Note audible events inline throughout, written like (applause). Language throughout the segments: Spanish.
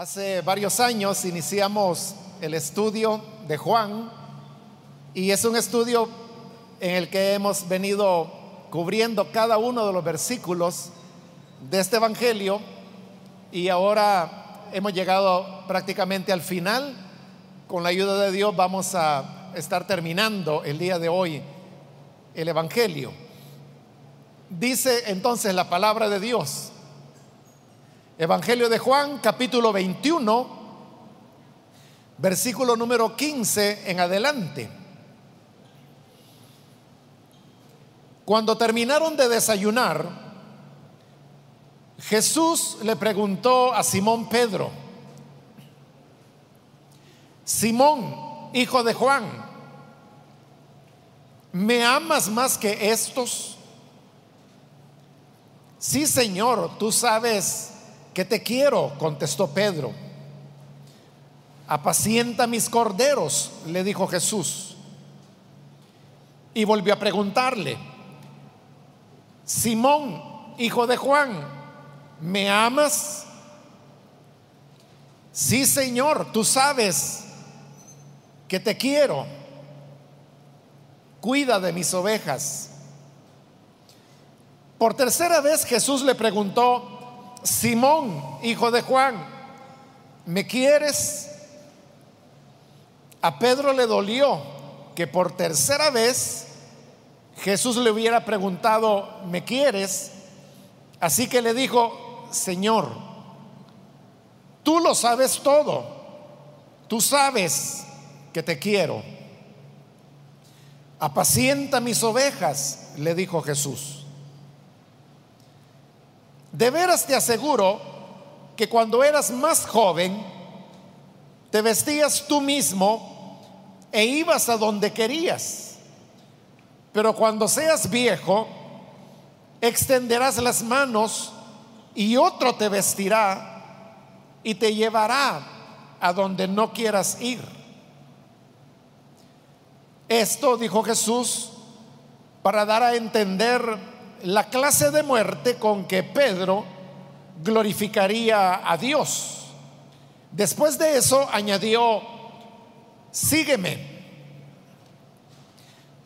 Hace varios años iniciamos el estudio de Juan y es un estudio en el que hemos venido cubriendo cada uno de los versículos de este Evangelio y ahora hemos llegado prácticamente al final. Con la ayuda de Dios vamos a estar terminando el día de hoy el Evangelio. Dice entonces la palabra de Dios Evangelio de Juan, capítulo 21, versículo número 15 en adelante. Cuando terminaron de desayunar, Jesús le preguntó a Simón Pedro, Simón, hijo de Juan, ¿me amas más que estos? Sí, Señor, tú sabes ¿Qué te quiero? contestó Pedro. Apacienta mis corderos, le dijo Jesús. Y volvió a preguntarle, Simón, hijo de Juan, ¿me amas? Sí, Señor, tú sabes que te quiero. Cuida de mis ovejas. Por tercera vez Jesús le preguntó, Simón, hijo de Juan, ¿me quieres? A Pedro le dolió que por tercera vez Jesús le hubiera preguntado, ¿me quieres? Así que le dijo, Señor, tú lo sabes todo, tú sabes que te quiero. Apacienta mis ovejas, le dijo Jesús. De veras te aseguro que cuando eras más joven, te vestías tú mismo e ibas a donde querías. Pero cuando seas viejo, extenderás las manos y otro te vestirá y te llevará a donde no quieras ir. Esto dijo Jesús para dar a entender la clase de muerte con que Pedro glorificaría a Dios. Después de eso añadió, sígueme.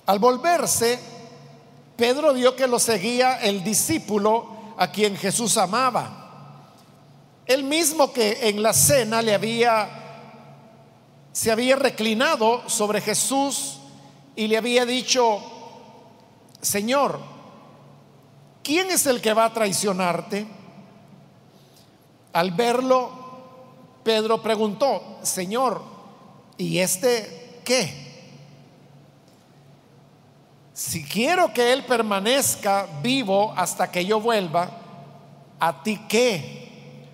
Al volverse, Pedro vio que lo seguía el discípulo a quien Jesús amaba. El mismo que en la cena le había se había reclinado sobre Jesús y le había dicho, Señor, ¿quién es el que va a traicionarte? Al verlo, Pedro preguntó, Señor, ¿y este qué? Si quiero que Él permanezca vivo hasta que yo vuelva, ¿a ti qué?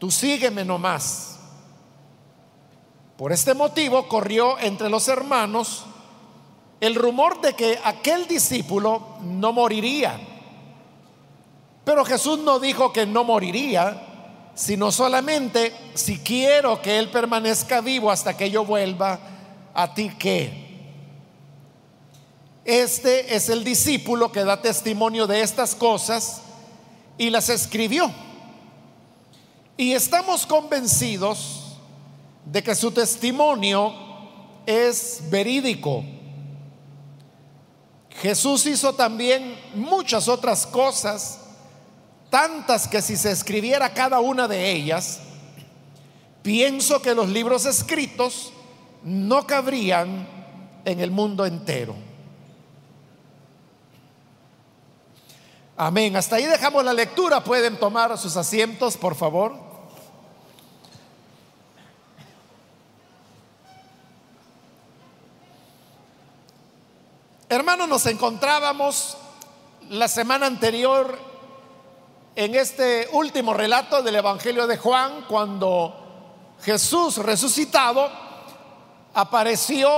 Tú sígueme nomás. Por este motivo corrió entre los hermanos el rumor de que aquel discípulo no moriría. Pero Jesús no dijo que no moriría, sino solamente si quiero que Él permanezca vivo hasta que yo vuelva, a ti qué. Este es el discípulo que da testimonio de estas cosas y las escribió. Y estamos convencidos de que su testimonio es verídico. Jesús hizo también muchas otras cosas tantas que si se escribiera cada una de ellas, pienso que los libros escritos no cabrían en el mundo entero. Amén. Hasta ahí dejamos la lectura. Pueden tomar sus asientos, por favor. Hermanos, nos encontrábamos la semana anterior en este último relato del Evangelio de Juan, cuando Jesús resucitado apareció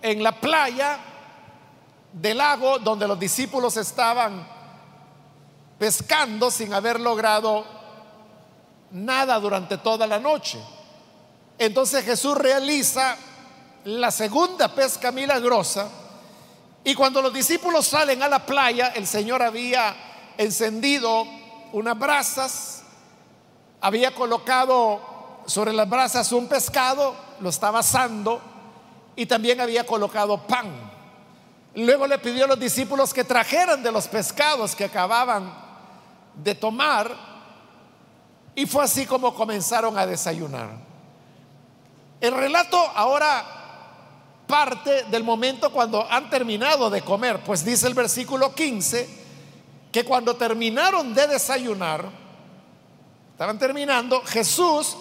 en la playa del lago donde los discípulos estaban pescando sin haber logrado nada durante toda la noche. Entonces Jesús realiza la segunda pesca milagrosa y cuando los discípulos salen a la playa, el Señor había encendido unas brasas había colocado sobre las brasas un pescado, lo estaba asando y también había colocado pan. Luego le pidió a los discípulos que trajeran de los pescados que acababan de tomar y fue así como comenzaron a desayunar. El relato ahora parte del momento cuando han terminado de comer, pues dice el versículo 15 que cuando terminaron de desayunar, estaban terminando, Jesús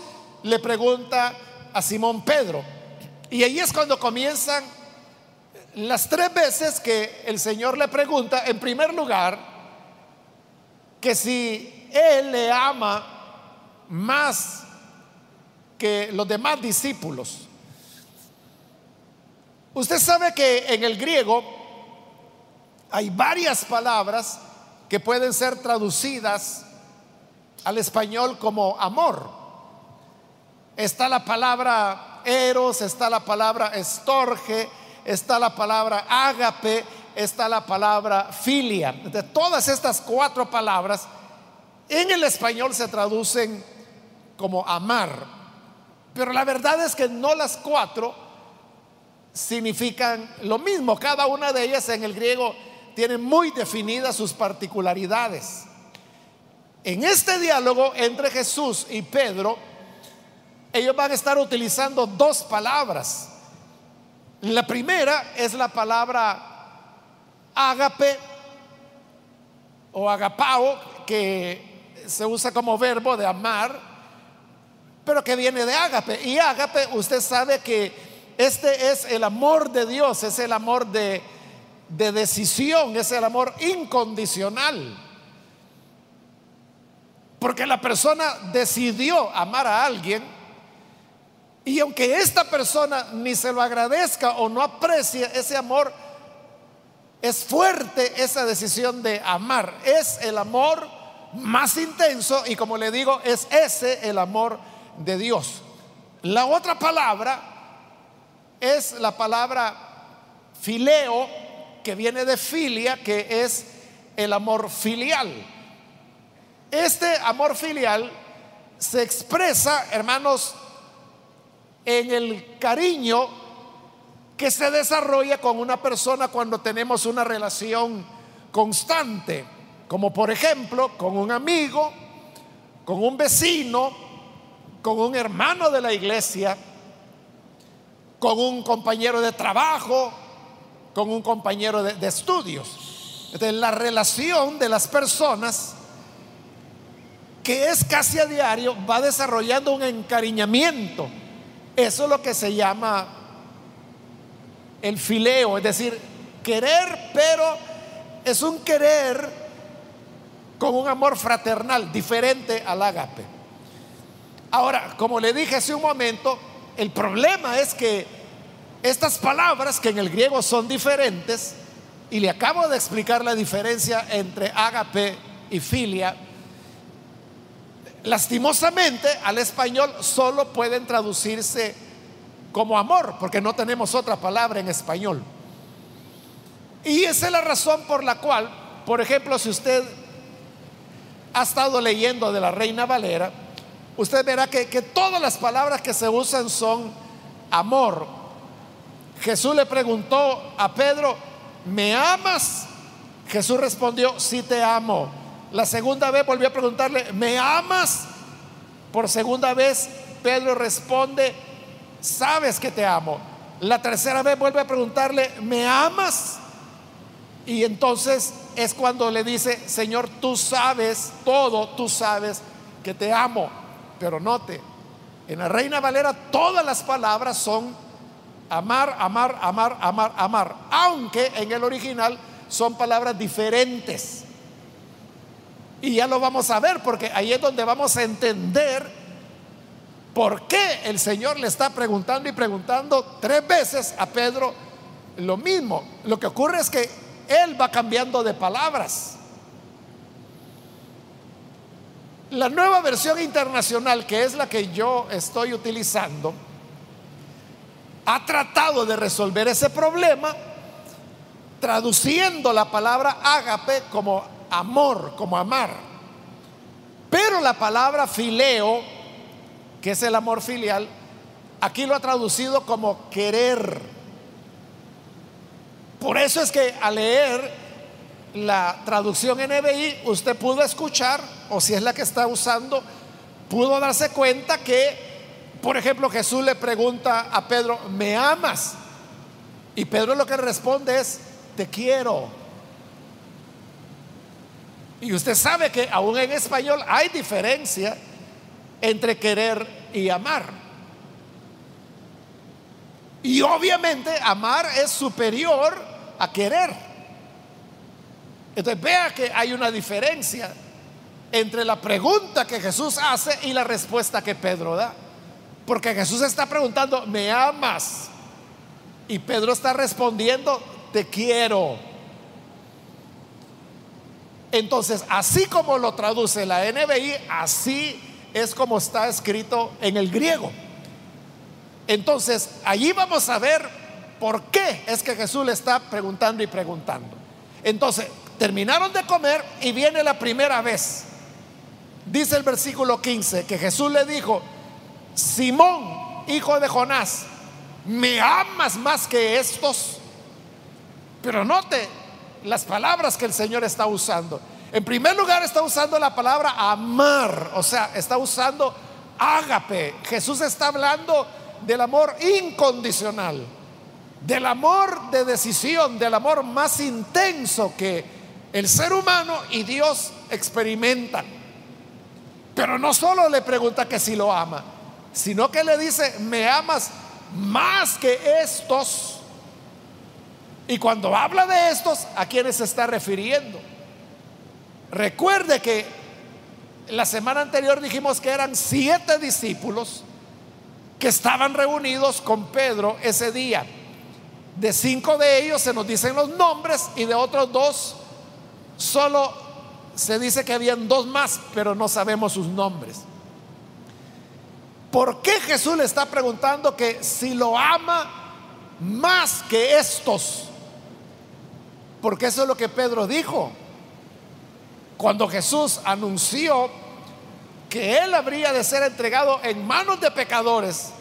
le pregunta a Simón Pedro. Y ahí es cuando comienzan las tres veces que el Señor le pregunta, en primer lugar, que si Él le ama más que los demás discípulos. Usted sabe que en el griego hay varias palabras que pueden ser traducidas al español como amor. Está la palabra eros, está la palabra estorge, está la palabra ágape, está la palabra filia. De todas estas cuatro palabras en el español se traducen como amar. Pero la verdad es que no las cuatro significan lo mismo. Cada una de ellas en el griego tiene muy definidas sus particularidades. En este diálogo entre Jesús y Pedro, ellos van a estar utilizando dos palabras. La primera es la palabra ágape o agapao, que se usa como verbo de amar, pero que viene de ágape. Y ágape, usted sabe que este es el amor de Dios, es el amor de de decisión, es el amor incondicional. Porque la persona decidió amar a alguien y aunque esta persona ni se lo agradezca o no aprecie ese amor, es fuerte esa decisión de amar. Es el amor más intenso y como le digo, es ese el amor de Dios. La otra palabra es la palabra fileo que viene de filia, que es el amor filial. Este amor filial se expresa, hermanos, en el cariño que se desarrolla con una persona cuando tenemos una relación constante, como por ejemplo con un amigo, con un vecino, con un hermano de la iglesia, con un compañero de trabajo, con un compañero de, estudios. La relación de las personas, que es casi a diario, va desarrollando un encariñamiento. Eso es lo que se llama el fileo, es decir, querer, pero es un querer con un amor fraternal, diferente al agape. Ahora, como le dije hace un momento, el problema es que estas palabras que en el griego son diferentes, y le acabo de explicar la diferencia entre ágape y filia, lastimosamente al español solo pueden traducirse como amor, porque no tenemos otra palabra en español. Y esa es la razón por la cual, por ejemplo, si usted ha estado leyendo de la Reina Valera, usted verá que, que todas las palabras que se usan son amor, Jesús le preguntó a Pedro, ¿me amas? Jesús respondió, sí te amo. La segunda vez volvió a preguntarle, ¿me amas? Por segunda vez Pedro responde, sabes que te amo. La tercera vez vuelve a preguntarle, ¿me amas? Y entonces es cuando le dice, Señor, tú sabes todo, tú sabes que te amo. Pero note, en la Reina Valera todas las palabras son Amar, amar, amar, amar, amar. Aunque en el original son palabras diferentes. Y ya lo vamos a ver porque ahí es donde vamos a entender por qué el Señor le está preguntando y preguntando tres veces a Pedro lo mismo. Lo que ocurre es que él va cambiando de palabras. La nueva versión internacional, que es la que yo estoy utilizando, ha tratado de resolver ese problema traduciendo la palabra ágape como amor, como amar. Pero la palabra fileo, que es el amor filial, aquí lo ha traducido como querer. Por eso es que al leer la traducción NBI, usted pudo escuchar, o si es la que está usando, pudo darse cuenta que, por ejemplo, Jesús le pregunta a Pedro, ¿me amas? Y Pedro lo que responde es, te quiero. Y usted sabe que aún en español hay diferencia entre querer y amar. Y obviamente amar es superior a querer. Entonces vea que hay una diferencia entre la pregunta que Jesús hace y la respuesta que Pedro da. Porque Jesús está preguntando, ¿me amas? Y Pedro está respondiendo, te quiero. Entonces, así como lo traduce la NBI, así es como está escrito en el griego. Entonces, allí vamos a ver por qué es que Jesús le está preguntando y preguntando. Entonces, terminaron de comer y viene la primera vez. Dice el versículo 15 que Jesús le dijo, Simón, hijo de Jonás, ¿me amas más que estos? Pero note las palabras que el Señor está usando. En primer lugar está usando la palabra amar, o sea, está usando ágape. Jesús está hablando del amor incondicional, del amor de decisión, del amor más intenso que el ser humano y Dios experimentan. Pero no solo le pregunta que si lo ama, sino que le dice, me amas más que estos. Y cuando habla de estos, ¿a quiénes se está refiriendo? Recuerde que la semana anterior dijimos que eran siete discípulos que estaban reunidos con Pedro ese día. De cinco de ellos se nos dicen los nombres y de otros dos solo se dice que habían dos más, pero no sabemos sus nombres. ¿Por qué Jesús le está preguntando que si lo ama más que estos? Porque eso es lo que Pedro dijo. Cuando Jesús anunció que él habría de ser entregado en manos de pecadores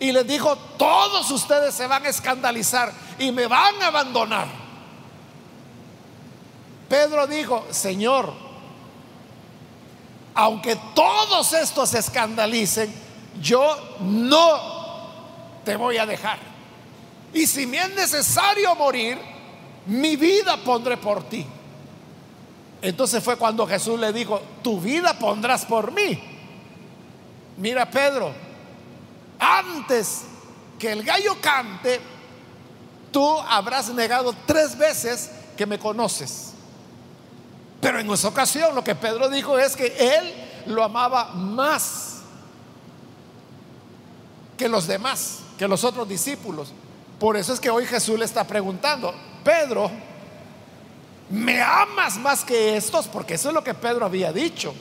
y les dijo, todos ustedes se van a escandalizar y me van a abandonar. Pedro dijo, Señor, aunque todos estos se escandalicen, yo no te voy a dejar. Y si me es necesario morir, mi vida pondré por ti. Entonces fue cuando Jesús le dijo, tu vida pondrás por mí. Mira Pedro, antes que el gallo cante, tú habrás negado tres veces que me conoces. Pero en esa ocasión lo que Pedro dijo es que él lo amaba más que los demás, que los otros discípulos. Por eso es que hoy Jesús le está preguntando, Pedro, ¿me amas más que estos? Porque eso es lo que Pedro había dicho.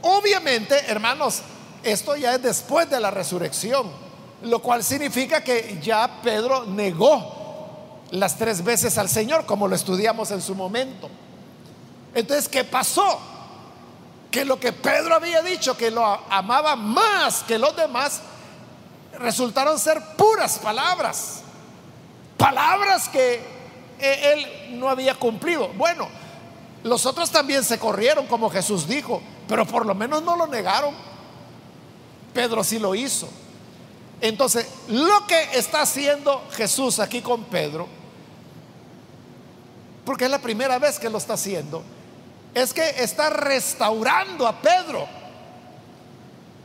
Obviamente, hermanos, esto ya es después de la resurrección, lo cual significa que ya Pedro negó las tres veces al Señor, como lo estudiamos en su momento. Entonces, ¿qué pasó? Que lo que Pedro había dicho, que lo amaba más que los demás, resultaron ser puras palabras. Palabras que e-, él no había cumplido. Bueno, los otros también se corrieron, como Jesús dijo, pero por lo menos no lo negaron. Pedro sí lo hizo. Entonces, lo que está haciendo Jesús aquí con Pedro porque es la primera vez que lo está haciendo, es que está restaurando a Pedro.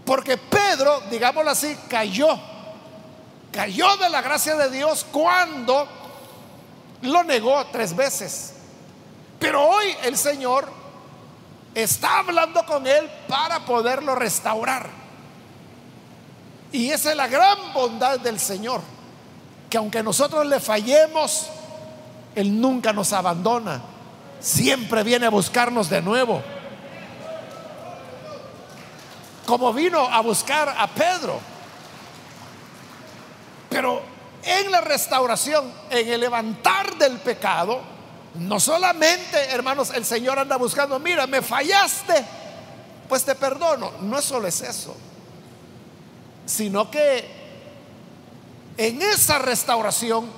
Porque Pedro, digámoslo así, cayó. Cayó de la gracia de Dios cuando lo negó tres veces. Pero hoy el Señor está hablando con él para poderlo restaurar. Y esa es la gran bondad del Señor, que aunque nosotros le fallemos, él nunca nos abandona. Siempre viene a buscarnos de nuevo. Como vino a buscar a Pedro. Pero en la restauración, en el levantar del pecado, no solamente, hermanos, el Señor anda buscando, mira, me fallaste, pues te perdono. No solo es eso, sino que en esa restauración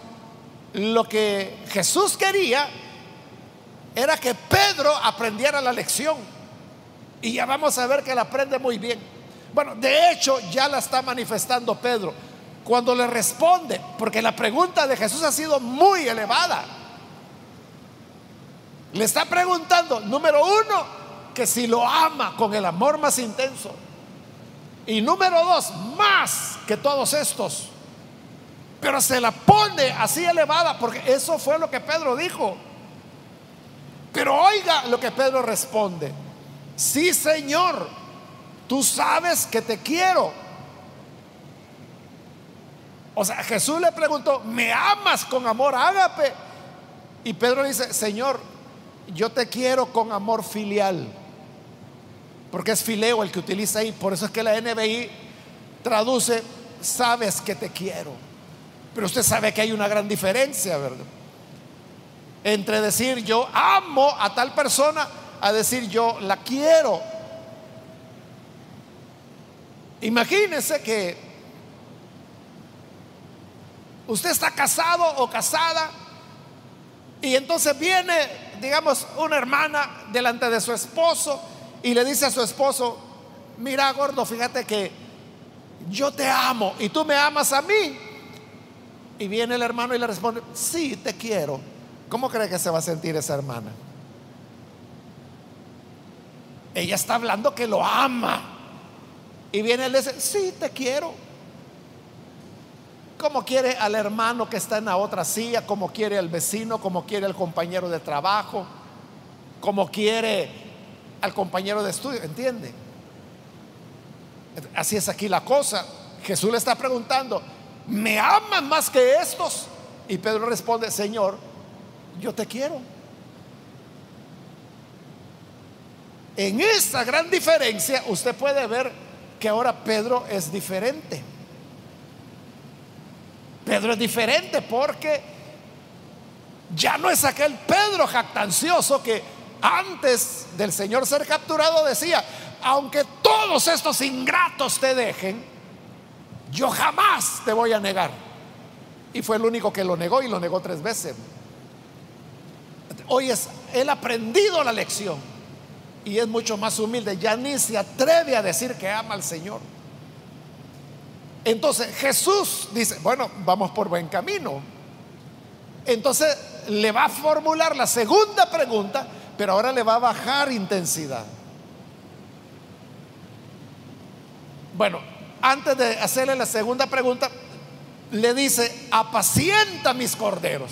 lo que Jesús quería era que Pedro aprendiera la lección. Y ya vamos a ver que la aprende muy bien. Bueno, de hecho ya la está manifestando Pedro cuando le responde, porque la pregunta de Jesús ha sido muy elevada. Le está preguntando, número uno, que si lo ama con el amor más intenso. Y número dos, más que todos estos. Pero se la pone así elevada, porque eso fue lo que Pedro dijo. Pero oiga lo que Pedro responde. Sí, Señor, tú sabes que te quiero. O sea, Jesús le preguntó, ¿me amas con amor ágape? Y Pedro dice, Señor, yo te quiero con amor filial, porque es fileo el que utiliza ahí, por eso es que la NBI traduce, sabes que te quiero. Pero usted sabe que hay una gran diferencia, ¿verdad? Entre decir yo amo a tal persona a decir yo la quiero. Imagínese que usted está casado o casada y entonces viene digamos, una hermana delante de su esposo y le dice a su esposo, mira gordo, fíjate que yo te amo y tú me amas a mí. Y viene el hermano y le responde, sí, te quiero. ¿Cómo cree que se va a sentir esa hermana? Ella está hablando que lo ama. Y viene él y dice, sí, te quiero como quiere al hermano que está en la otra silla, como quiere al vecino, como quiere al compañero de trabajo, como quiere al compañero de estudio, ¿entiende? Así es aquí la cosa. Jesús le está preguntando, ¿me aman más que estos? Y Pedro responde, Señor, yo te quiero. En esa gran diferencia usted puede ver que ahora Pedro es diferente. Pedro es diferente porque ya no es aquel Pedro jactancioso que antes del Señor ser capturado decía, aunque todos estos ingratos te dejen, yo jamás te voy a negar. Y fue el único que lo negó y lo negó tres veces. Hoy es, él aprendido la lección y es mucho más humilde, ya ni se atreve a decir que ama al Señor. Entonces Jesús dice, bueno, vamos por buen camino. Entonces le va a formular la segunda pregunta, pero ahora le va a bajar intensidad. Bueno, antes de hacerle la segunda pregunta, le dice, apacienta mis corderos.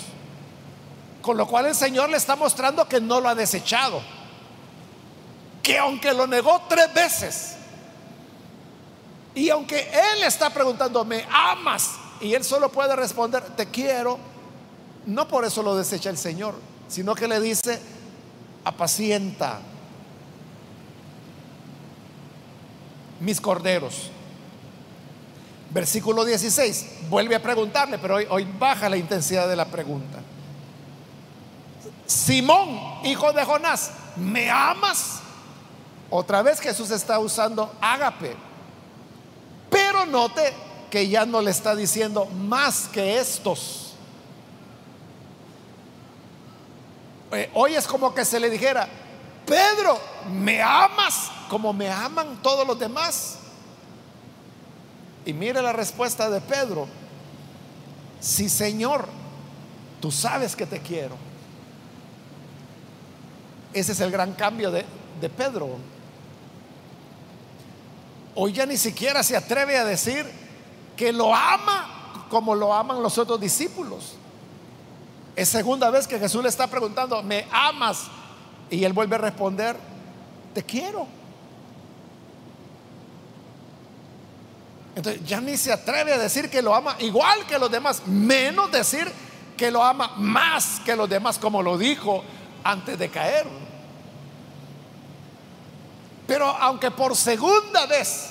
Con lo cual el Señor le está mostrando que no lo ha desechado. Que aunque lo negó tres veces, y aunque él está preguntando, ¿me amas? Y él solo puede responder, te quiero, no por eso lo desecha el Señor, sino que le dice, apacienta mis corderos. Versículo 16, vuelve a preguntarle, pero hoy, hoy baja la intensidad de la pregunta. Simón, hijo de Jonás, ¿me amas? Otra vez Jesús está usando ágape pero note que ya no le está diciendo más que estos. Eh, hoy es como que se le dijera, Pedro, ¿me amas como me aman todos los demás? Y mire la respuesta de Pedro. Sí, Señor, tú sabes que te quiero. Ese es el gran cambio de, de Pedro. Hoy ya ni siquiera se atreve a decir que lo ama como lo aman los otros discípulos. Es segunda vez que Jesús le está preguntando, ¿me amas? Y él vuelve a responder, te quiero. Entonces ya ni se atreve a decir que lo ama igual que los demás, menos decir que lo ama más que los demás, como lo dijo antes de caer. Pero aunque por segunda vez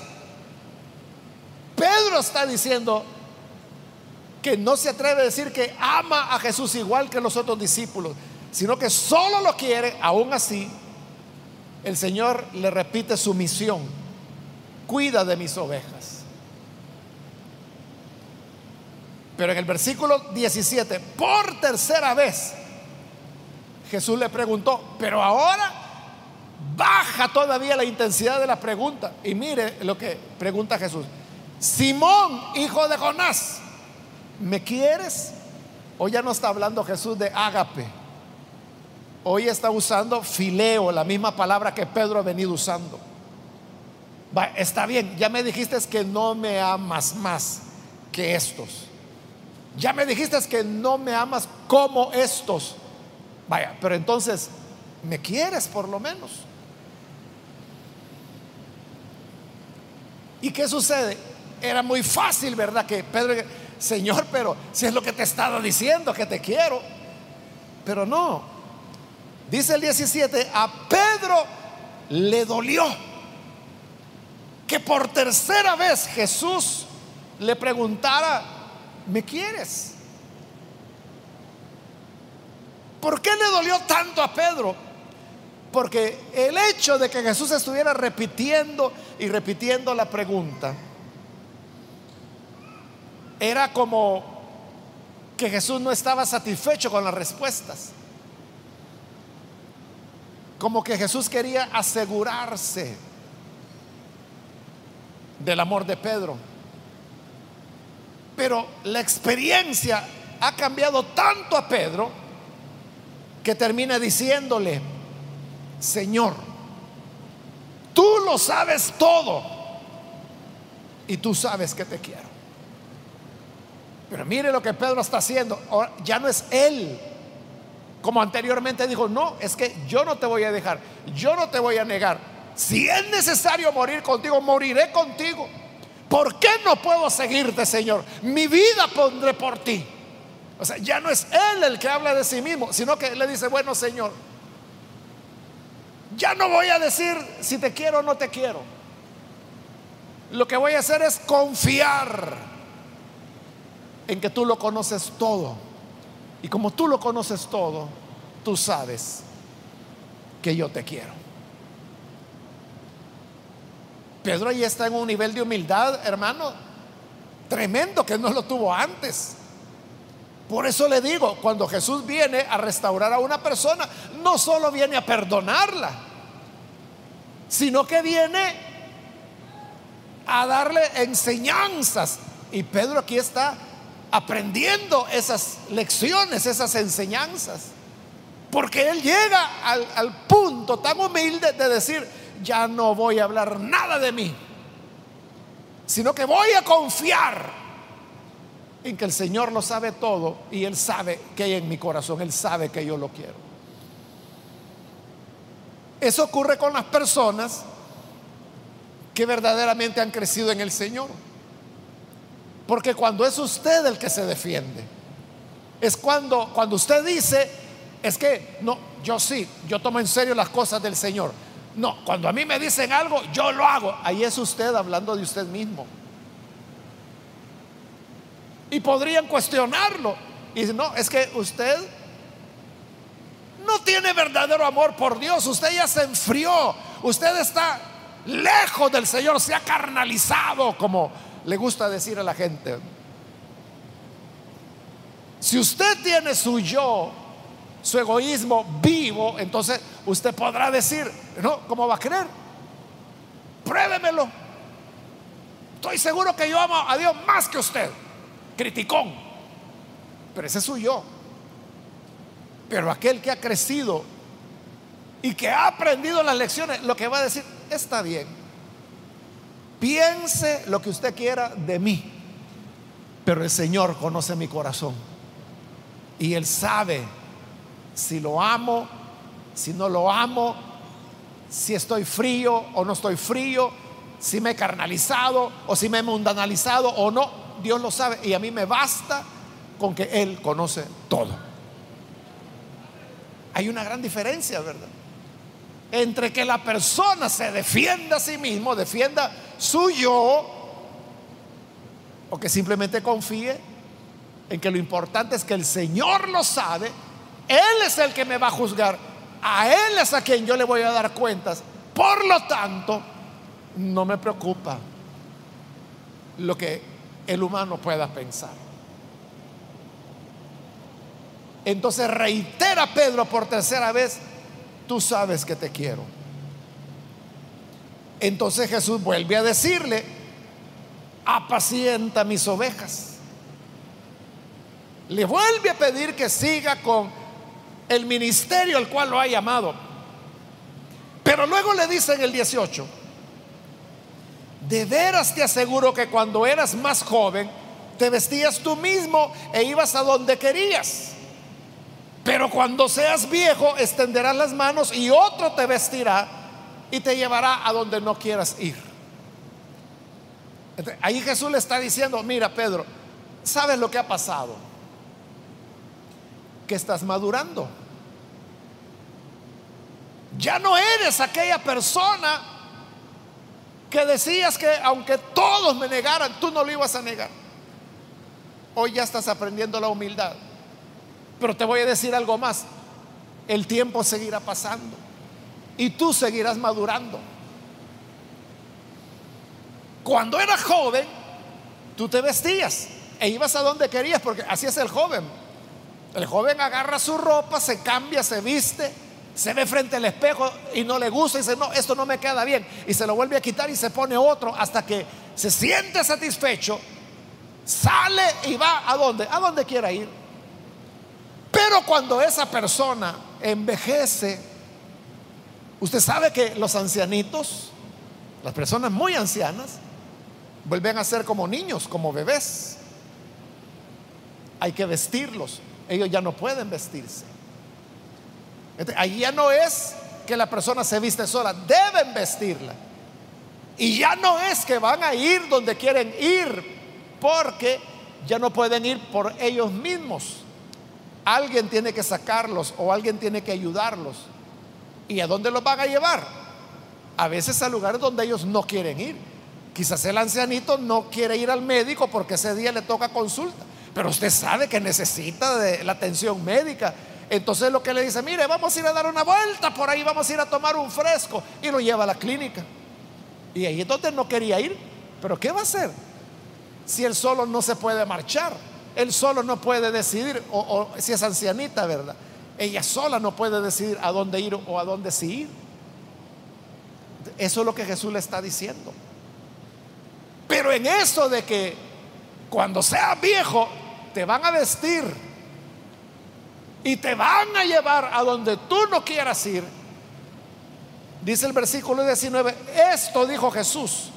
Pedro está diciendo que no se atreve a decir que ama a Jesús igual que los otros discípulos, sino que solo lo quiere, aún así, el Señor le repite su misión, cuida de mis ovejas. Pero en el versículo 17, por tercera vez, Jesús le preguntó, pero ahora baja todavía la intensidad de la pregunta. Y mire lo que pregunta Jesús. Simón, hijo de Jonás, ¿me quieres? Hoy ya no está hablando Jesús de ágape. Hoy está usando fileo, la misma palabra que Pedro ha venido usando. está bien, ya me dijiste que no me amas más que estos. Ya me dijiste que no me amas como estos. Vaya, pero entonces, ¿me quieres por lo menos? ¿Y qué sucede? Era muy fácil, ¿verdad? Que Pedro, Señor, pero si es lo que te he estado diciendo, que te quiero. Pero no. Dice el 17, a Pedro le dolió que por tercera vez Jesús le preguntara, ¿me quieres? ¿Por qué le dolió tanto a Pedro? Porque el hecho de que Jesús estuviera repitiendo y repitiendo la pregunta era como que Jesús no estaba satisfecho con las respuestas. Como que Jesús quería asegurarse del amor de Pedro. Pero la experiencia ha cambiado tanto a Pedro que termina diciéndole, Señor, tú lo sabes todo y tú sabes que te quiero. Pero mire lo que Pedro está haciendo. ya no es él. Como anteriormente dijo, no, es que yo no te voy a dejar, yo no te voy a negar. Si es necesario morir contigo, moriré contigo. ¿Por qué no puedo seguirte, Señor? Mi vida pondré por ti. O sea, ya no es Él el que habla de sí mismo, sino que le dice, bueno, Señor, ya no voy a decir si te quiero o no te quiero. Lo que voy a hacer es confiar en que tú lo conoces todo. Y como tú lo conoces todo, tú sabes que yo te quiero. Pedro ahí está en un nivel de humildad, hermano, tremendo que no lo tuvo antes. Por eso le digo, cuando Jesús viene a restaurar a una persona, no solo viene a perdonarla, sino que viene a darle enseñanzas. Y Pedro aquí está aprendiendo esas lecciones, esas enseñanzas. Porque él llega al, al punto tan humilde de decir, ya no voy a hablar nada de mí, sino que voy a confiar en que el Señor lo sabe todo y Él sabe que hay en mi corazón, Él sabe que yo lo quiero. Eso ocurre con las personas que verdaderamente han crecido en el Señor. Porque cuando es usted el que se defiende, es cuando, cuando usted dice, es que no, yo sí, yo tomo en serio las cosas del Señor. No, cuando a mí me dicen algo, yo lo hago. Ahí es usted hablando de usted mismo. Y podrían cuestionarlo. Y no, es que usted no tiene verdadero amor por Dios. Usted ya se enfrió. Usted está lejos del Señor. Se ha carnalizado, como le gusta decir a la gente. Si usted tiene su yo su egoísmo vivo, entonces usted podrá decir, no, ¿cómo va a creer? Pruébemelo. Estoy seguro que yo amo a Dios más que usted. Criticón. Pero ese es su yo. Pero aquel que ha crecido y que ha aprendido las lecciones, lo que va a decir, está bien. Piense lo que usted quiera de mí. Pero el Señor conoce mi corazón. Y Él sabe si lo amo, si no lo amo, si estoy frío o no estoy frío, si me he carnalizado o si me he mundanalizado o no, Dios lo sabe y a mí me basta con que Él conoce todo. Hay una gran diferencia, ¿verdad? Entre que la persona se defienda a sí mismo, defienda su yo, o que simplemente confíe en que lo importante es que el Señor lo sabe Él es el que me va a juzgar. A Él es a quien yo le voy a dar cuentas. Por lo tanto, no me preocupa lo que el humano pueda pensar. Entonces reitera Pedro por tercera vez, tú sabes que te quiero. Entonces Jesús vuelve a decirle, apacienta mis ovejas. Le vuelve a pedir que siga con el ministerio al cual lo ha llamado. Pero luego le dice en el 18, de veras te aseguro que cuando eras más joven, te vestías tú mismo e ibas a donde querías. Pero cuando seas viejo, extenderás las manos y otro te vestirá y te llevará a donde no quieras ir. Ahí Jesús le está diciendo, mira Pedro, ¿sabes lo que ha pasado? Que estás madurando. Ya no eres aquella persona que decías que aunque todos me negaran, tú no lo ibas a negar. Hoy ya estás aprendiendo la humildad. Pero te voy a decir algo más. El tiempo seguirá pasando y tú seguirás madurando. Cuando eras joven, tú te vestías e ibas a donde querías, porque así es el joven. El joven agarra su ropa, se cambia, se viste, se ve frente al espejo y no le gusta y dice, no, esto no me queda bien. Y se lo vuelve a quitar y se pone otro hasta que se siente satisfecho, sale y va a donde, a donde quiera ir. Pero cuando esa persona envejece, usted sabe que los ancianitos, las personas muy ancianas, vuelven a ser como niños, como bebés. Hay que vestirlos. Ellos ya no pueden vestirse. Ahí ya no es que la persona se viste sola, deben vestirla. Y ya no es que van a ir donde quieren ir, porque ya no pueden ir por ellos mismos. Alguien tiene que sacarlos o alguien tiene que ayudarlos. ¿Y a dónde los van a llevar? A veces a lugares donde ellos no quieren ir. Quizás el ancianito no quiere ir al médico porque ese día le toca consulta, pero usted sabe que necesita de la atención médica. Entonces lo que le dice, mire, vamos a ir a dar una vuelta por ahí, vamos a ir a tomar un fresco y lo lleva a la clínica. Y ahí es donde no quería ir, pero ¿qué va a hacer? Si él solo no se puede marchar, él solo no puede decidir, o, si es ancianita, ¿verdad? Ella sola no puede decidir a dónde ir o a dónde sí ir. Eso es lo que Jesús le está diciendo. Pero en eso de que cuando seas viejo te van a vestir y te van a llevar a donde tú no quieras ir, dice el versículo 19, esto dijo Jesús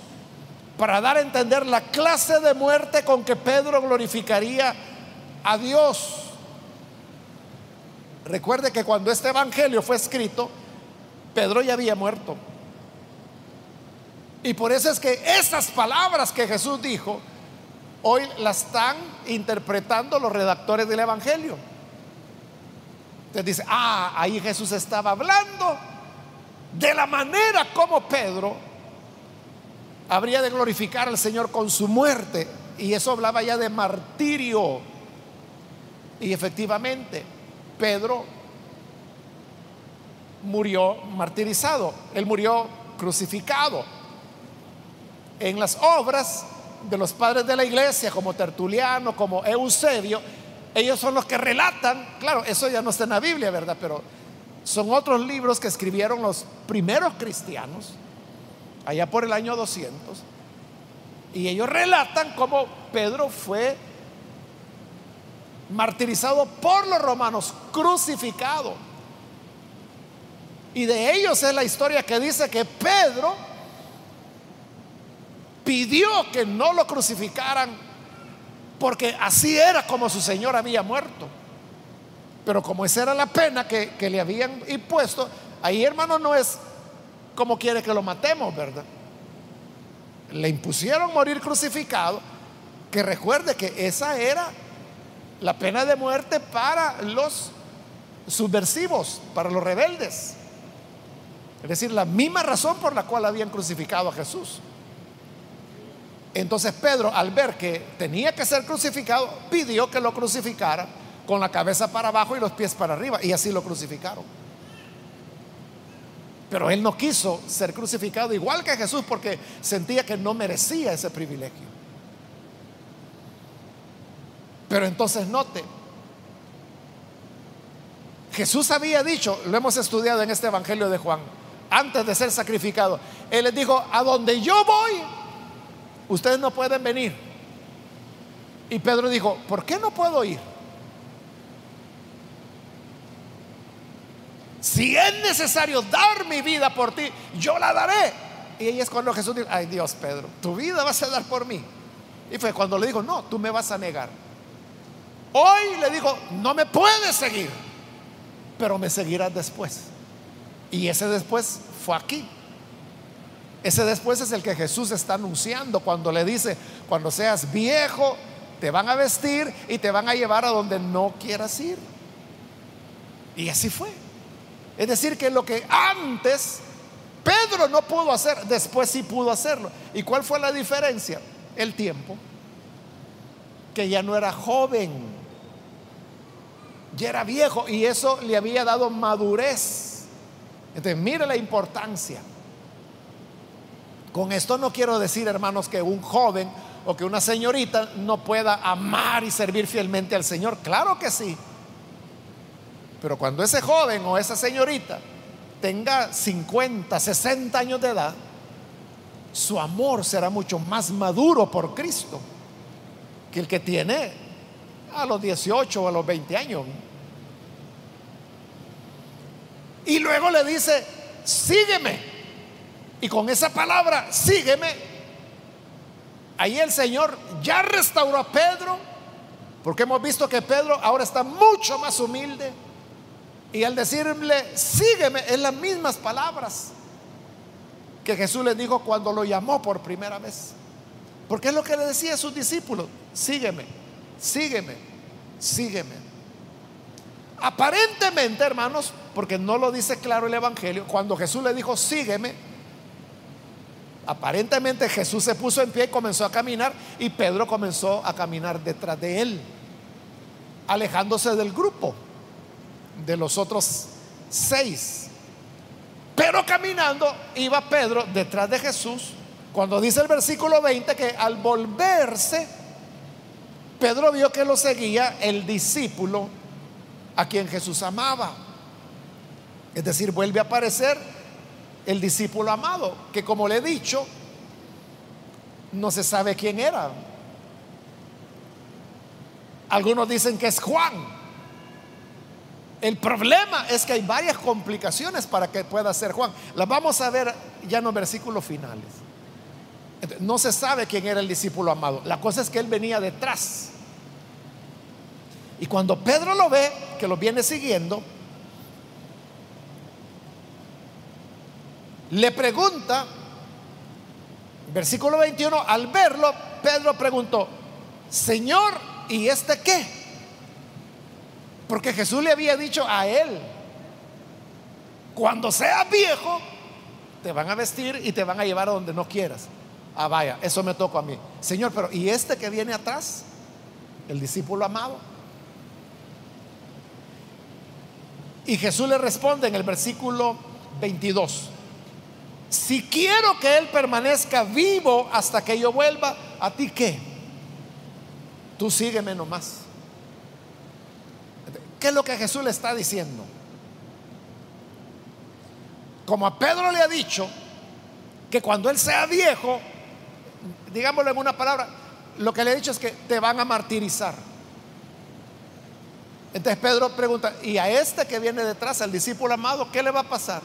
para dar a entender la clase de muerte con que Pedro glorificaría a Dios. Recuerde que cuando este evangelio fue escrito, Pedro ya había muerto. Y por eso es que esas palabras que Jesús dijo, hoy las están interpretando los redactores del Evangelio. Dice, ah, ahí Jesús estaba hablando de la manera como Pedro habría de glorificar al Señor con su muerte. Y eso hablaba ya de martirio. Y efectivamente, Pedro murió martirizado, él murió crucificado en las obras de los padres de la iglesia, como Tertuliano, como Eusebio, ellos son los que relatan, claro, eso ya no está en la Biblia, ¿verdad? Pero son otros libros que escribieron los primeros cristianos, allá por el año 200, y ellos relatan cómo Pedro fue martirizado por los romanos, crucificado. Y de ellos es la historia que dice que Pedro pidió que no lo crucificaran porque así era como su Señor había muerto. Pero como esa era la pena que, que le habían impuesto, ahí hermano no es como quiere que lo matemos, ¿verdad? Le impusieron morir crucificado, que recuerde que esa era la pena de muerte para los subversivos, para los rebeldes. Es decir, la misma razón por la cual habían crucificado a Jesús. Entonces Pedro, al ver que tenía que ser crucificado, pidió que lo crucificara con la cabeza para abajo y los pies para arriba, y así lo crucificaron. Pero él no quiso ser crucificado igual que Jesús porque sentía que no merecía ese privilegio. Pero entonces note, Jesús había dicho, lo hemos estudiado en este Evangelio de Juan, antes de ser sacrificado, Él les dijo, a donde yo voy, ustedes no pueden venir. Y Pedro dijo, ¿por qué no puedo ir? Si es necesario dar mi vida por ti, yo la daré. Y ahí es cuando Jesús dijo, ay Dios Pedro, tu vida vas a dar por mí. Y fue cuando le dijo, no, tú me vas a negar. Hoy le dijo, no me puedes seguir, pero me seguirás después. Y ese después fue aquí. Ese después es el que Jesús está anunciando cuando le dice, cuando seas viejo, te van a vestir y te van a llevar a donde no quieras ir. Y así fue. Es decir, que lo que antes Pedro no pudo hacer, después sí pudo hacerlo. ¿Y cuál fue la diferencia? El tiempo. Que ya no era joven, ya era viejo y eso le había dado madurez. Entonces, mire la importancia. Con esto no quiero decir, hermanos, que un joven o que una señorita no pueda amar y servir fielmente al Señor. Claro que sí. Pero cuando ese joven o esa señorita tenga 50, 60 años de edad, su amor será mucho más maduro por Cristo que el que tiene a los 18 o a los 20 años. Y luego le dice, sígueme. Y con esa palabra, sígueme, ahí el Señor ya restauró a Pedro, porque hemos visto que Pedro ahora está mucho más humilde y al decirle, sígueme, en las mismas palabras que Jesús le dijo cuando lo llamó por primera vez. Porque es lo que le decía a sus discípulos, sígueme, sígueme, sígueme. Aparentemente, hermanos, porque no lo dice claro el Evangelio, cuando Jesús le dijo, sígueme, aparentemente Jesús se puso en pie y comenzó a caminar y Pedro comenzó a caminar detrás de él, alejándose del grupo de los otros seis. Pero caminando iba Pedro detrás de Jesús, cuando dice el versículo 20 que al volverse, Pedro vio que lo seguía el discípulo a quien Jesús amaba. Es decir, vuelve a aparecer el discípulo amado, que como le he dicho, no se sabe quién era. Algunos dicen que es Juan, el problema es que hay varias complicaciones para que pueda ser Juan. Las vamos a ver ya en los versículos finales. No se sabe quién era el discípulo amado. La cosa es que él venía detrás. Y cuando Pedro lo ve, que lo viene siguiendo, le pregunta, versículo 21, al verlo, Pedro preguntó, Señor, ¿y este qué? Porque Jesús le había dicho a él, cuando seas viejo, te van a vestir y te van a llevar a donde no quieras. Ah, vaya, eso me toca a mí. Señor, pero ¿y este que viene atrás? El discípulo amado. Y Jesús le responde en el versículo 22, si quiero que Él permanezca vivo hasta que yo vuelva, ¿a ti qué? Tú sígueme nomás. ¿Qué es lo que Jesús le está diciendo? Como a Pedro le ha dicho que cuando él sea viejo, digámoslo en una palabra, lo que le ha dicho es que te van a martirizar. Entonces Pedro pregunta, ¿y a este que viene detrás, al discípulo amado, qué le va a pasar?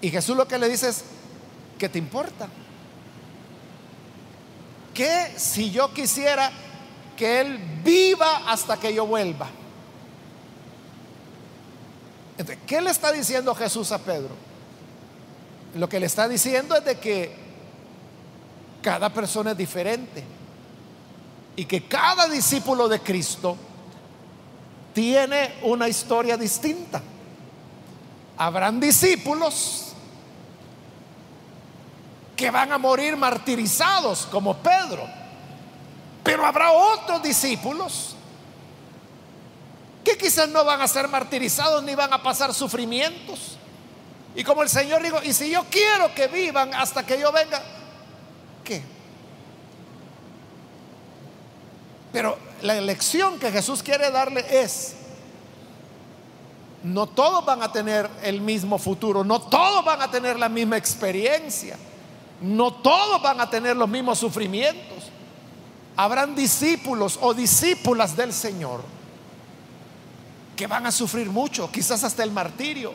Y Jesús lo que le dice es, ¿qué te importa? ¿Qué si yo quisiera que Él viva hasta que yo vuelva. ¿Qué le está diciendo Jesús a Pedro? Lo que le está diciendo es de que cada persona es diferente y que cada discípulo de Cristo tiene una historia distinta. Habrán discípulos que van a morir martirizados como Pedro pero habrá otros discípulos que quizás no van a ser martirizados ni van a pasar sufrimientos. Y como el Señor dijo, y si yo quiero que vivan hasta que yo venga, ¿qué? Pero la lección que Jesús quiere darle es, no todos van a tener el mismo futuro, no todos van a tener la misma experiencia, no todos van a tener los mismos sufrimientos. Habrán discípulos o discípulas del Señor que van a sufrir mucho, quizás hasta el martirio.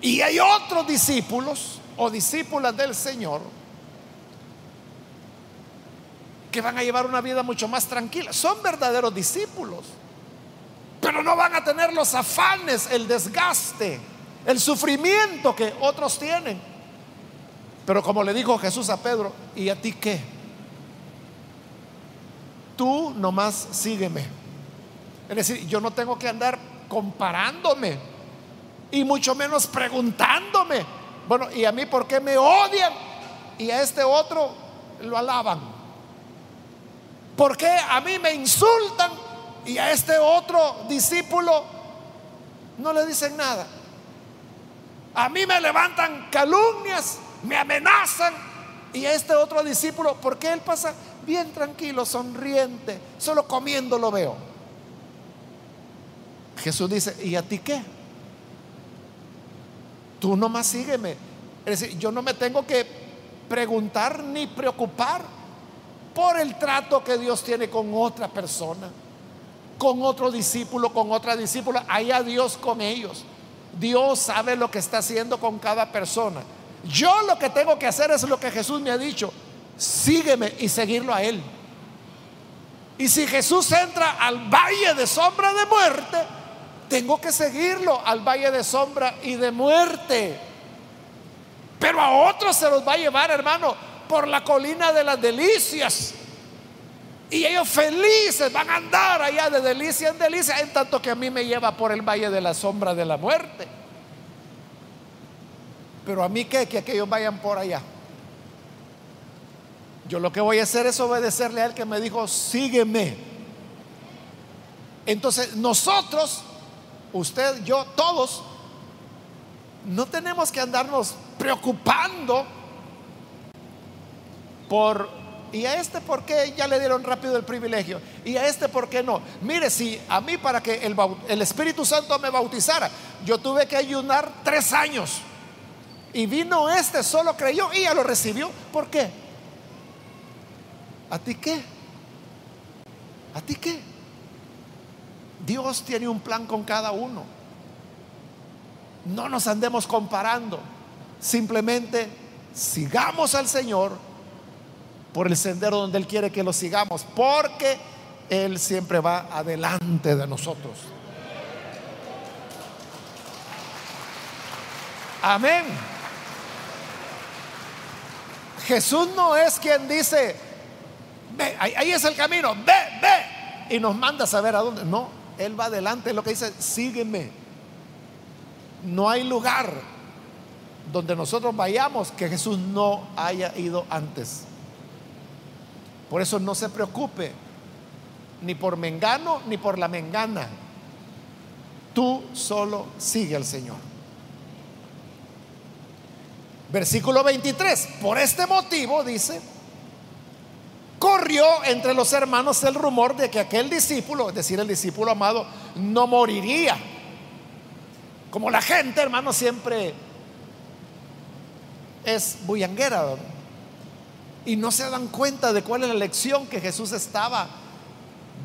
Y hay otros discípulos o discípulas del Señor que van a llevar una vida mucho más tranquila. Son verdaderos discípulos, pero no van a tener los afanes, el desgaste, el sufrimiento que otros tienen. Pero como le dijo Jesús a Pedro, ¿y a ti qué? Tú nomás sígueme. Es decir, yo no tengo que andar comparándome y mucho menos preguntándome, bueno, ¿y a mí por qué me odian? Y a este otro lo alaban. ¿Por qué a mí me insultan y a este otro discípulo no le dicen nada? A mí me levantan calumnias, me amenazan y a este otro discípulo, ¿por qué él pasa bien tranquilo, sonriente, solo comiendo lo veo? Jesús dice, ¿y a ti qué? Tú nomás sígueme. Es decir, yo no me tengo que preguntar ni preocupar por el trato que Dios tiene con otra persona, con otro discípulo, con otra discípula. Allá Dios con ellos. Dios sabe lo que está haciendo con cada persona. Yo lo que tengo que hacer es lo que Jesús me ha dicho. Sígueme y seguirlo a Él. Y si Jesús entra al valle de sombra de muerte, tengo que seguirlo al valle de sombra y de muerte. Pero a otros se los va a llevar, hermano, por la colina de las delicias. Y ellos felices van a andar allá de delicia en delicia, en tanto que a mí me lleva por el valle de la sombra de la muerte. Pero a mí qué, que aquellos vayan por allá. Yo lo que voy a hacer es obedecerle a él que me dijo, sígueme. Entonces nosotros usted, yo, todos, no tenemos que andarnos preocupando por, ¿y a este por qué ya le dieron rápido el privilegio? ¿Y a este por qué no? Mire, si a mí para que el, el Espíritu Santo me bautizara, yo tuve que ayunar tres años. Y vino este, solo creyó y ya lo recibió. ¿Por qué? ¿A ti qué? ¿A ti qué? Dios tiene un plan con cada uno. No nos andemos comparando. Simplemente sigamos al Señor por el sendero donde Él quiere que lo sigamos, porque Él siempre va adelante de nosotros. Amén. Jesús no es quien dice, ve, ahí, es el camino, ve, ve, y nos manda a saber a dónde. No, él va adelante, es lo que dice, sígueme. No hay lugar donde nosotros vayamos que Jesús no haya ido antes. Por eso no se preocupe ni por Mengano ni por la Mengana. Tú solo sigue al Señor. Versículo 23. Por este motivo dice, corrió entre los hermanos el rumor de que aquel discípulo, es decir, el discípulo amado, no moriría. Como la gente, hermano, siempre es bullanguera y no se dan cuenta de cuál es la lección que Jesús estaba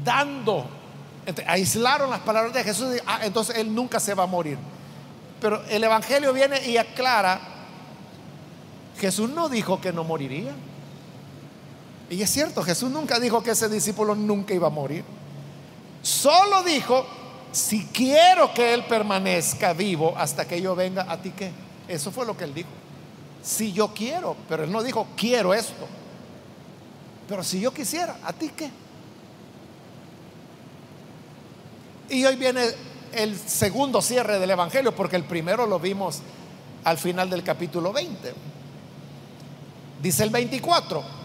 dando. aislaron las palabras de Jesús y ah, entonces él nunca se va a morir. Pero el Evangelio viene y aclara, Jesús no dijo que no moriría. Y es cierto, Jesús nunca dijo que ese discípulo nunca iba a morir. Solo dijo, si quiero que él permanezca vivo hasta que yo venga, ¿a ti qué? Eso fue lo que él dijo. Si yo quiero, pero él no dijo, quiero esto. Pero si yo quisiera, ¿a ti qué? Y hoy viene el segundo cierre del Evangelio, porque el primero lo vimos al final del capítulo 20. Dice el 24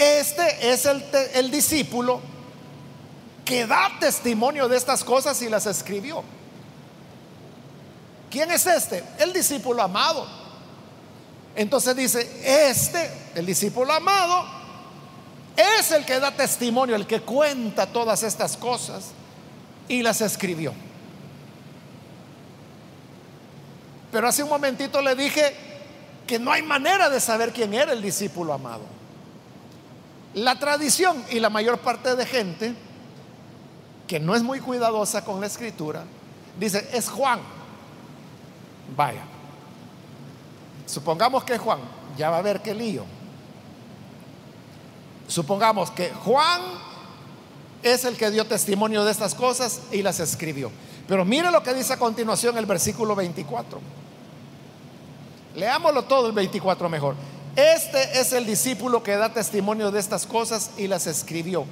este es el, discípulo que da testimonio de estas cosas y las escribió. ¿Quién es este? El discípulo amado. Entonces dice, este, el discípulo amado, es el que da testimonio, el que cuenta todas estas cosas y las escribió. Pero hace un momentito le dije que no hay manera de saber quién era el discípulo amado. La tradición y la mayor parte de gente que no es muy cuidadosa con la escritura, dice, es Juan. Vaya. Supongamos que es Juan, ya va a ver qué lío. Supongamos que Juan es el que dio testimonio de estas cosas y las escribió. Pero mire lo que dice a continuación el versículo 24. Leámoslo todo el 24 mejor. Este es el discípulo que da testimonio de estas cosas y las escribió.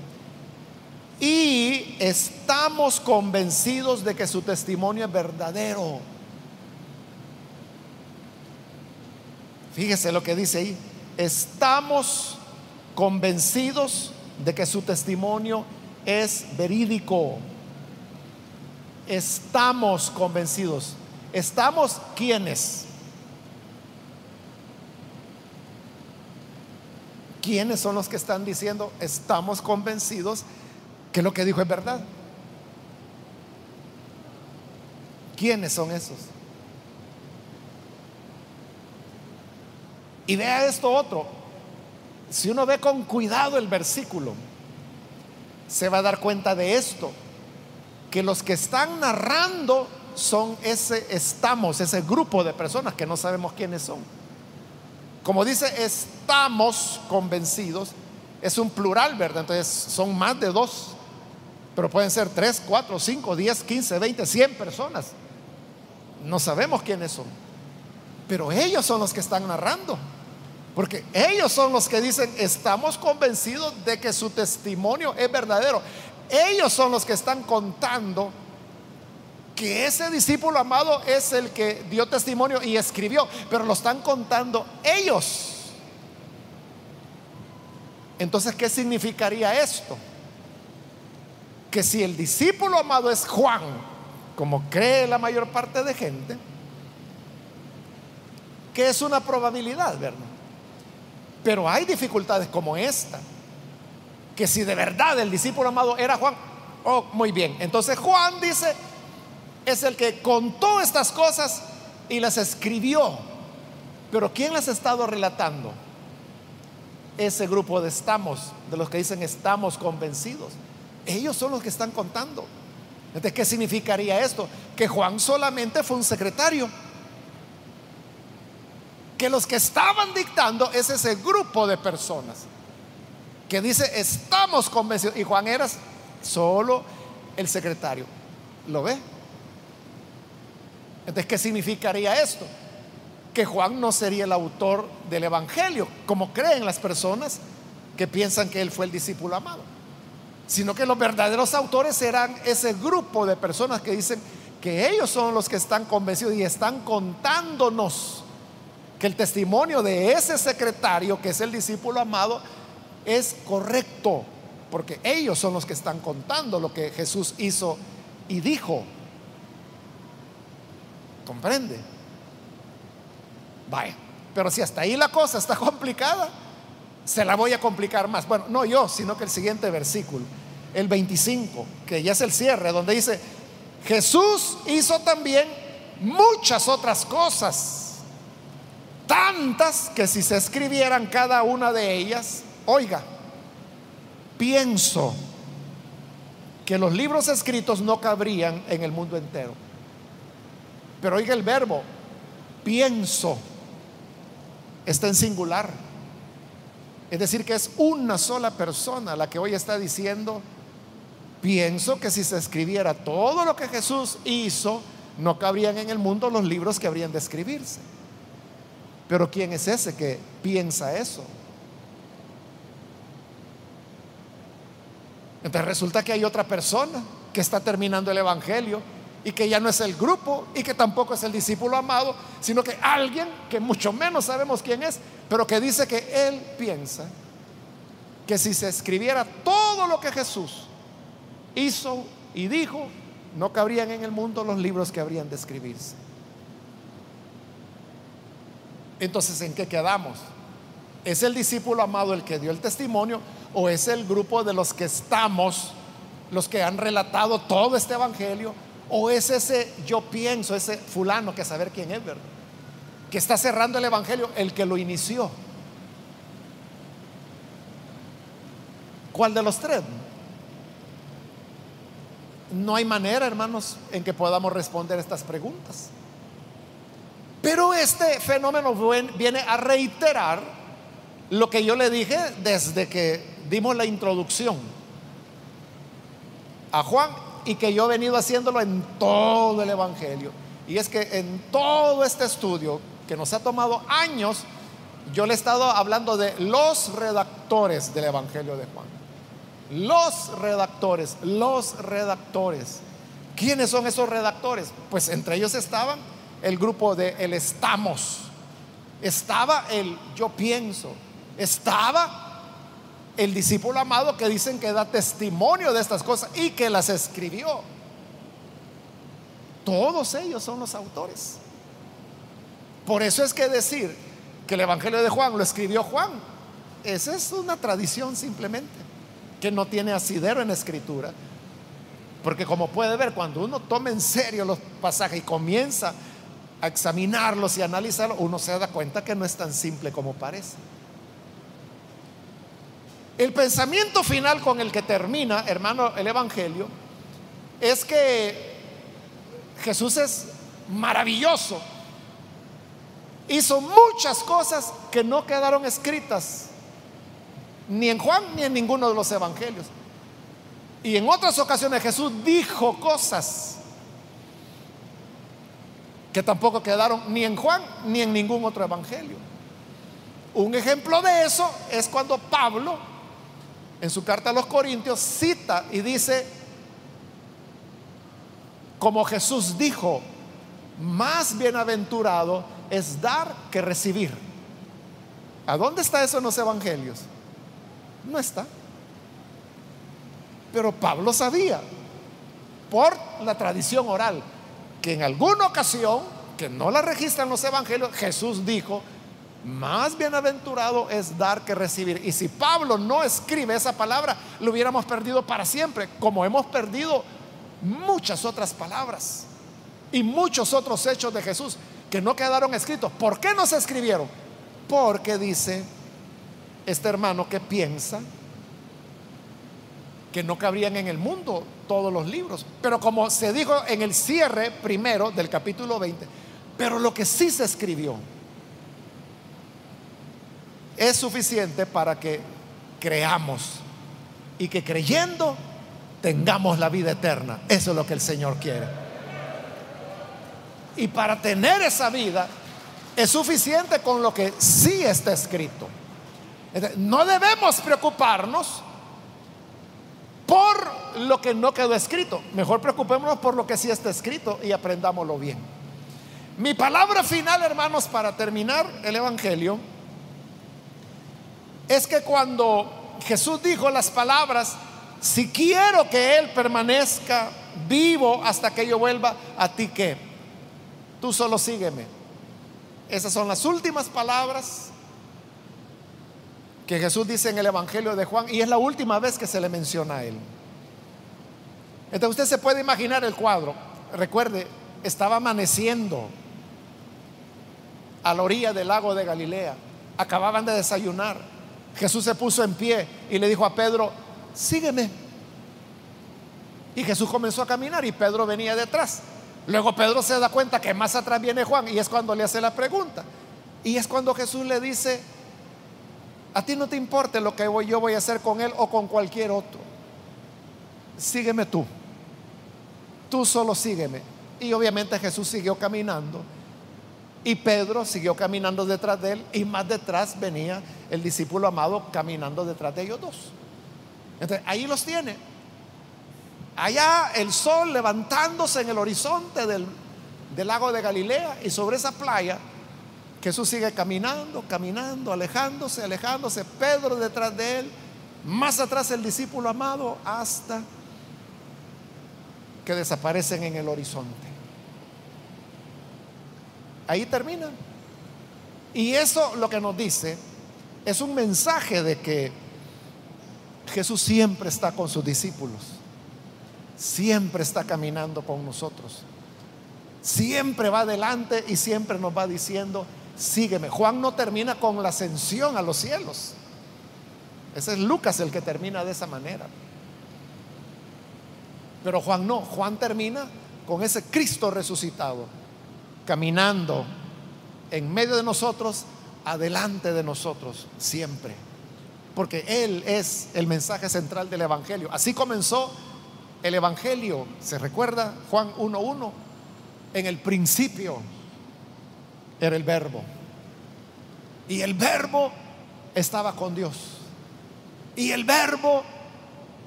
Y estamos convencidos de que su testimonio es verdadero. Fíjese lo que dice ahí. Estamos convencidos de que su testimonio es verídico. Estamos convencidos. ¿Estamos quiénes? ¿Quiénes son los que están diciendo estamos convencidos que lo que dijo es verdad? ¿Quiénes son esos? Y vea esto otro. Si uno ve con cuidado el versículo, se va a dar cuenta de esto, que los que están narrando son ese estamos, ese grupo de personas que no sabemos quiénes son. Como dice, estamos convencidos, es un plural, ¿verdad? Entonces son más de dos, pero pueden ser tres, cuatro, cinco, diez, quince, veinte, cien personas. No sabemos quiénes son, pero ellos son los que están narrando. Porque ellos son los que dicen, estamos convencidos de que su testimonio es verdadero. Ellos son los que están contando que ese discípulo amado es el que dio testimonio y escribió, pero lo están contando ellos. Entonces, ¿qué significaría esto? Que si el discípulo amado es Juan, como cree la mayor parte de gente, que es una probabilidad, ¿verdad? Pero hay dificultades como esta, que si de verdad el discípulo amado era Juan, oh, muy bien. Entonces Juan dice, es el que contó estas cosas y las escribió. Pero ¿quién las ha estado relatando? Ese grupo de estamos, de los que dicen estamos convencidos. Ellos son los que están contando. Entonces, ¿qué significaría esto? Que Juan solamente fue un secretario. Que los que estaban dictando es ese grupo de personas que dice estamos convencidos. Y Juan era solo el secretario. ¿Lo ve? Entonces, ¿qué significaría esto? Que Juan no sería el autor del Evangelio, como creen las personas que piensan que él fue el discípulo amado, sino que los verdaderos autores serán ese grupo de personas que dicen que ellos son los que están convencidos y están contándonos que el testimonio de ese secretario, que es el discípulo amado, es correcto, porque ellos son los que están contando lo que Jesús hizo y dijo. ¿Comprende? Vaya, pero si hasta ahí la cosa está (laughs) complicada, se la voy a complicar más. Bueno, no yo, sino que el siguiente versículo, el 25, que ya es el cierre, donde dice, Jesús hizo también muchas otras cosas, tantas que si se escribieran cada una de ellas, oiga, pienso que los libros escritos no cabrían en el mundo entero. Pero oiga el verbo, pienso, está en singular. Es decir, que es una sola persona la que hoy está diciendo, pienso que si se escribiera todo lo que Jesús hizo, no cabrían en el mundo los libros que habrían de escribirse. Pero ¿quién es ese que piensa eso? Entonces resulta que hay otra persona que está terminando el Evangelio y que ya no es el grupo y que tampoco es el discípulo amado, sino que alguien que mucho menos sabemos quién es, pero que dice que él piensa que si se escribiera todo lo que Jesús hizo y dijo, no cabrían en el mundo los libros que habrían de escribirse. Entonces, ¿en qué quedamos? ¿Es el discípulo amado el que dio el testimonio o es el grupo de los que estamos, los que han relatado todo este evangelio? ¿O es ese yo pienso, ese fulano que saber quién es, verdad? Que está cerrando el evangelio, el que lo inició. ¿Cuál de los tres? No hay manera, hermanos, en que podamos responder estas preguntas. Pero este fenómeno viene a reiterar lo que yo le dije desde que dimos la introducción a Juan y que yo he venido haciéndolo en todo el Evangelio. Y es que en todo este estudio, que nos ha tomado años, yo le he estado hablando de los redactores del Evangelio de Juan. Los redactores, los redactores. ¿Quiénes son esos redactores? Pues entre ellos estaban el grupo de el estamos, estaba el yo pienso, estaba el discípulo amado que dicen que da testimonio de estas cosas y que las escribió. Todos ellos son los autores. Por eso es que decir que el Evangelio de Juan lo escribió Juan, esa es una tradición simplemente, que no tiene asidero en escritura. Porque como puede ver, cuando uno toma en serio los pasajes y comienza a examinarlos y analizarlos, uno se da cuenta que no es tan simple como parece. El pensamiento final con el que termina, hermano, el Evangelio, es que Jesús es maravilloso. Hizo muchas cosas que no quedaron escritas ni en Juan ni en ninguno de los evangelios. Y en otras ocasiones Jesús dijo cosas que tampoco quedaron ni en Juan ni en ningún otro evangelio. Un ejemplo de eso es cuando Pablo, en su carta a los Corintios, cita y dice, como Jesús dijo, más bienaventurado es dar que recibir. ¿A dónde está eso en los evangelios? No está. Pero Pablo sabía, por la tradición oral, que en alguna ocasión, que no la registran los evangelios, Jesús dijo, más bienaventurado es dar que recibir. Y si Pablo no escribe esa palabra, lo hubiéramos perdido para siempre, como hemos perdido muchas otras palabras y muchos otros hechos de Jesús que no quedaron escritos. ¿Por qué no se escribieron? Porque dice este hermano que piensa que no cabrían en el mundo todos los libros. Pero como se dijo en el cierre primero del capítulo 20, pero lo que sí se escribió es suficiente para que creamos y que creyendo tengamos la vida eterna. Eso es lo que el Señor quiere. Y para tener esa vida es suficiente con lo que sí está escrito. No debemos preocuparnos por lo que no quedó escrito. Mejor preocupémonos por lo que sí está escrito y aprendámoslo bien. Mi palabra final, hermanos, para terminar el Evangelio, es que cuando Jesús dijo las palabras, si quiero que Él permanezca vivo hasta que yo vuelva, a ti qué, tú solo sígueme. Esas son las últimas palabras que Jesús dice en el Evangelio de Juan y es la última vez que se le menciona a él. Entonces usted se puede imaginar el cuadro. Recuerde, estaba amaneciendo a la orilla del lago de Galilea. Acababan de desayunar. Jesús se puso en pie y le dijo a Pedro, sígueme. Y Jesús comenzó a caminar y Pedro venía detrás. Luego Pedro se da cuenta que más atrás viene Juan y es cuando le hace la pregunta. Y es cuando Jesús le dice, a ti no te importa lo que yo voy a hacer con él o con cualquier otro. Sígueme tú. Tú solo sígueme. Y obviamente Jesús siguió caminando. Y Pedro siguió caminando detrás de él. Y más detrás venía el discípulo amado caminando detrás de ellos dos. Entonces ahí los tiene. Allá el sol levantándose en el horizonte del, del lago de Galilea. Y sobre esa playa Jesús sigue caminando, caminando, alejándose, alejándose, Pedro detrás de él, más atrás el discípulo amado, hasta que desaparecen en el horizonte. Ahí termina. Y eso lo que nos dice es un mensaje de que Jesús siempre está con sus discípulos, siempre está caminando con nosotros, siempre va adelante y siempre nos va diciendo, sígueme. Juan no termina con la ascensión a los cielos. Ese es Lucas el que termina de esa manera. Pero Juan no, Juan termina con ese Cristo resucitado, caminando en medio de nosotros, adelante de nosotros, siempre. Porque Él es el mensaje central del Evangelio. Así comenzó el Evangelio. ¿Se recuerda Juan 1.1? En el principio era el verbo. Y el verbo estaba con Dios. Y el verbo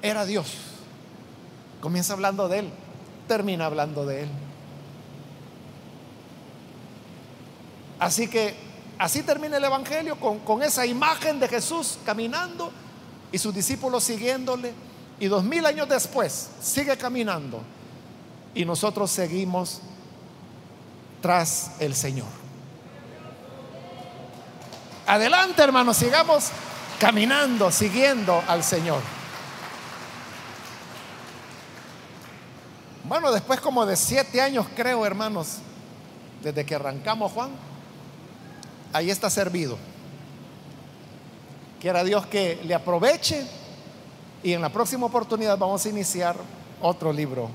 era Dios. Comienza hablando de Él, termina hablando de Él. Así que así termina el Evangelio con, con esa imagen de Jesús caminando y sus discípulos siguiéndole. Y dos mil años después sigue caminando y nosotros seguimos tras el Señor. Adelante, hermanos, sigamos caminando, siguiendo al Señor. Bueno, después como de siete años, creo, hermanos, desde que arrancamos Juan, ahí está servido. Quiera Dios que le aproveche y en la próxima oportunidad vamos a iniciar otro libro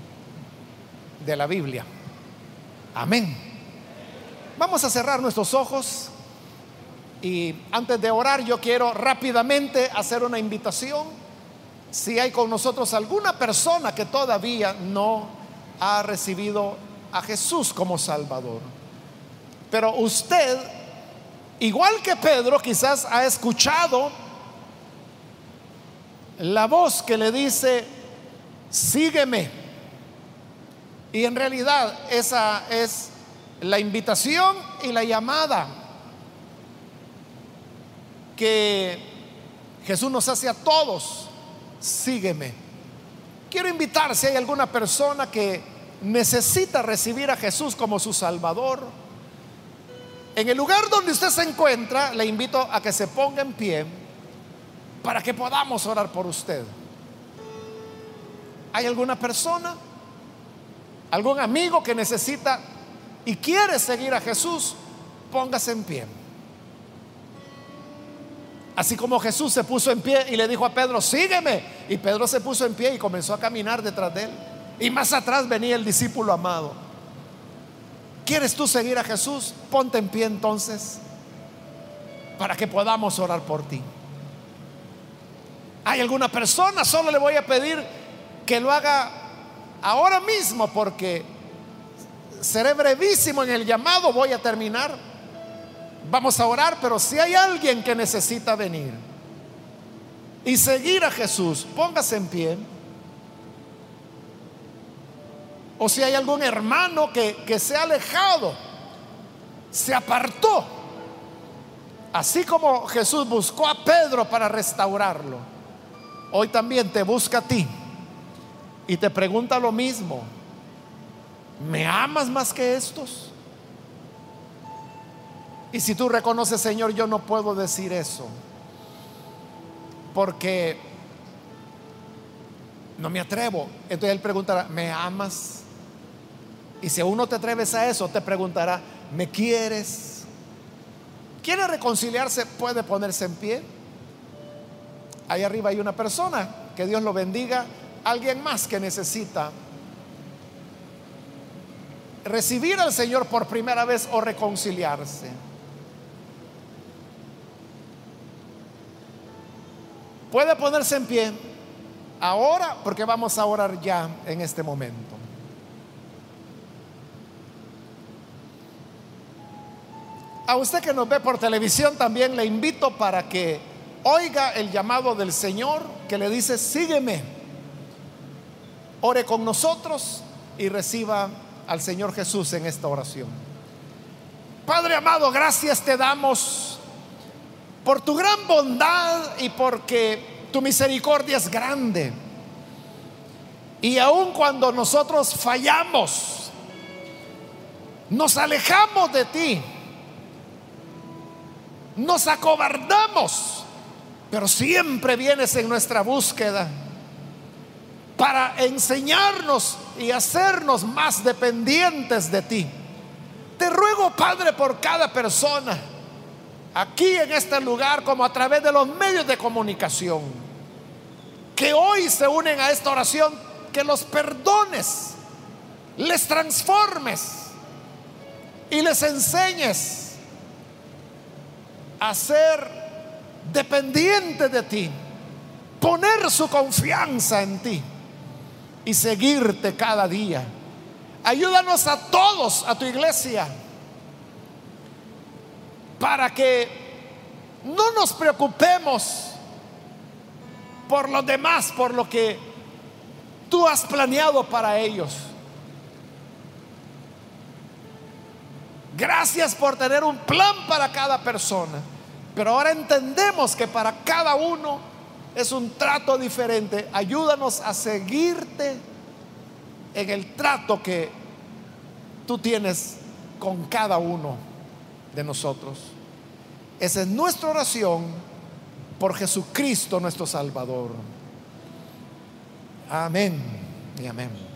de la Biblia. Amén. Vamos a cerrar nuestros ojos y antes de orar yo quiero rápidamente hacer una invitación. Si hay con nosotros alguna persona que todavía no ha recibido a Jesús como Salvador, pero usted Igual que Pedro quizás ha escuchado la voz que le dice, sígueme. Y en realidad esa es la invitación y la llamada que Jesús nos hace a todos, sígueme. Quiero invitar si hay alguna persona que necesita recibir a Jesús como su Salvador en el lugar donde usted se encuentra, le invito a que se ponga en pie para que podamos orar por usted. ¿Hay alguna persona? ¿Algún amigo que necesita y quiere seguir a Jesús? Póngase en pie. Así como Jesús se puso en pie y le dijo a Pedro, sígueme. Y Pedro se puso en pie y comenzó a caminar detrás de él. Y más atrás venía el discípulo amado. ¿Quieres tú seguir a Jesús? Ponte en pie entonces para que podamos orar por ti. ¿Hay alguna persona? Solo le voy a pedir que lo haga ahora mismo porque seré brevísimo en el llamado, voy a terminar. Vamos a orar, pero si hay alguien que necesita venir y seguir a Jesús, póngase en pie. O si hay algún hermano que, se ha alejado, se apartó. Así como Jesús buscó a Pedro para restaurarlo, hoy también te busca a ti y te pregunta lo mismo. ¿Me amas más que estos? Y si tú reconoces, Señor, yo no puedo decir eso, porque no me atrevo. Entonces él preguntará, ¿me amas? Y si aún no te atreves a eso, te preguntará, ¿me quieres? ¿Quiere reconciliarse? Puede ponerse en pie. Ahí arriba hay una persona, que Dios lo bendiga. Alguien más que necesita recibir al Señor por primera vez o reconciliarse. Puede ponerse en pie ahora porque vamos a orar ya en este momento. A usted que nos ve por televisión también le invito para que oiga el llamado del Señor que le dice, sígueme. Ore con nosotros y reciba al Señor Jesús en esta oración. Padre amado, gracias te damos por tu gran bondad y porque tu misericordia es grande. Y aun cuando nosotros fallamos, nos alejamos de ti, nos acobardamos, pero siempre vienes en nuestra búsqueda para enseñarnos y hacernos más dependientes de ti. Te ruego, Padre, por cada persona, aquí en este lugar, como a través de los medios de comunicación, que hoy se unen a esta oración, que los perdones, les transformes y les enseñes a ser dependientes de ti, poner su confianza en ti y seguirte cada día. Ayúdanos a todos, a tu iglesia, para que no nos preocupemos por los demás, por lo que tú has planeado para ellos. Gracias por tener un plan para cada persona. Pero ahora entendemos que para cada uno es un trato diferente. Ayúdanos a seguirte en el trato que tú tienes con cada uno de nosotros. Esa es nuestra oración por Jesucristo nuestro Salvador. Amén y amén.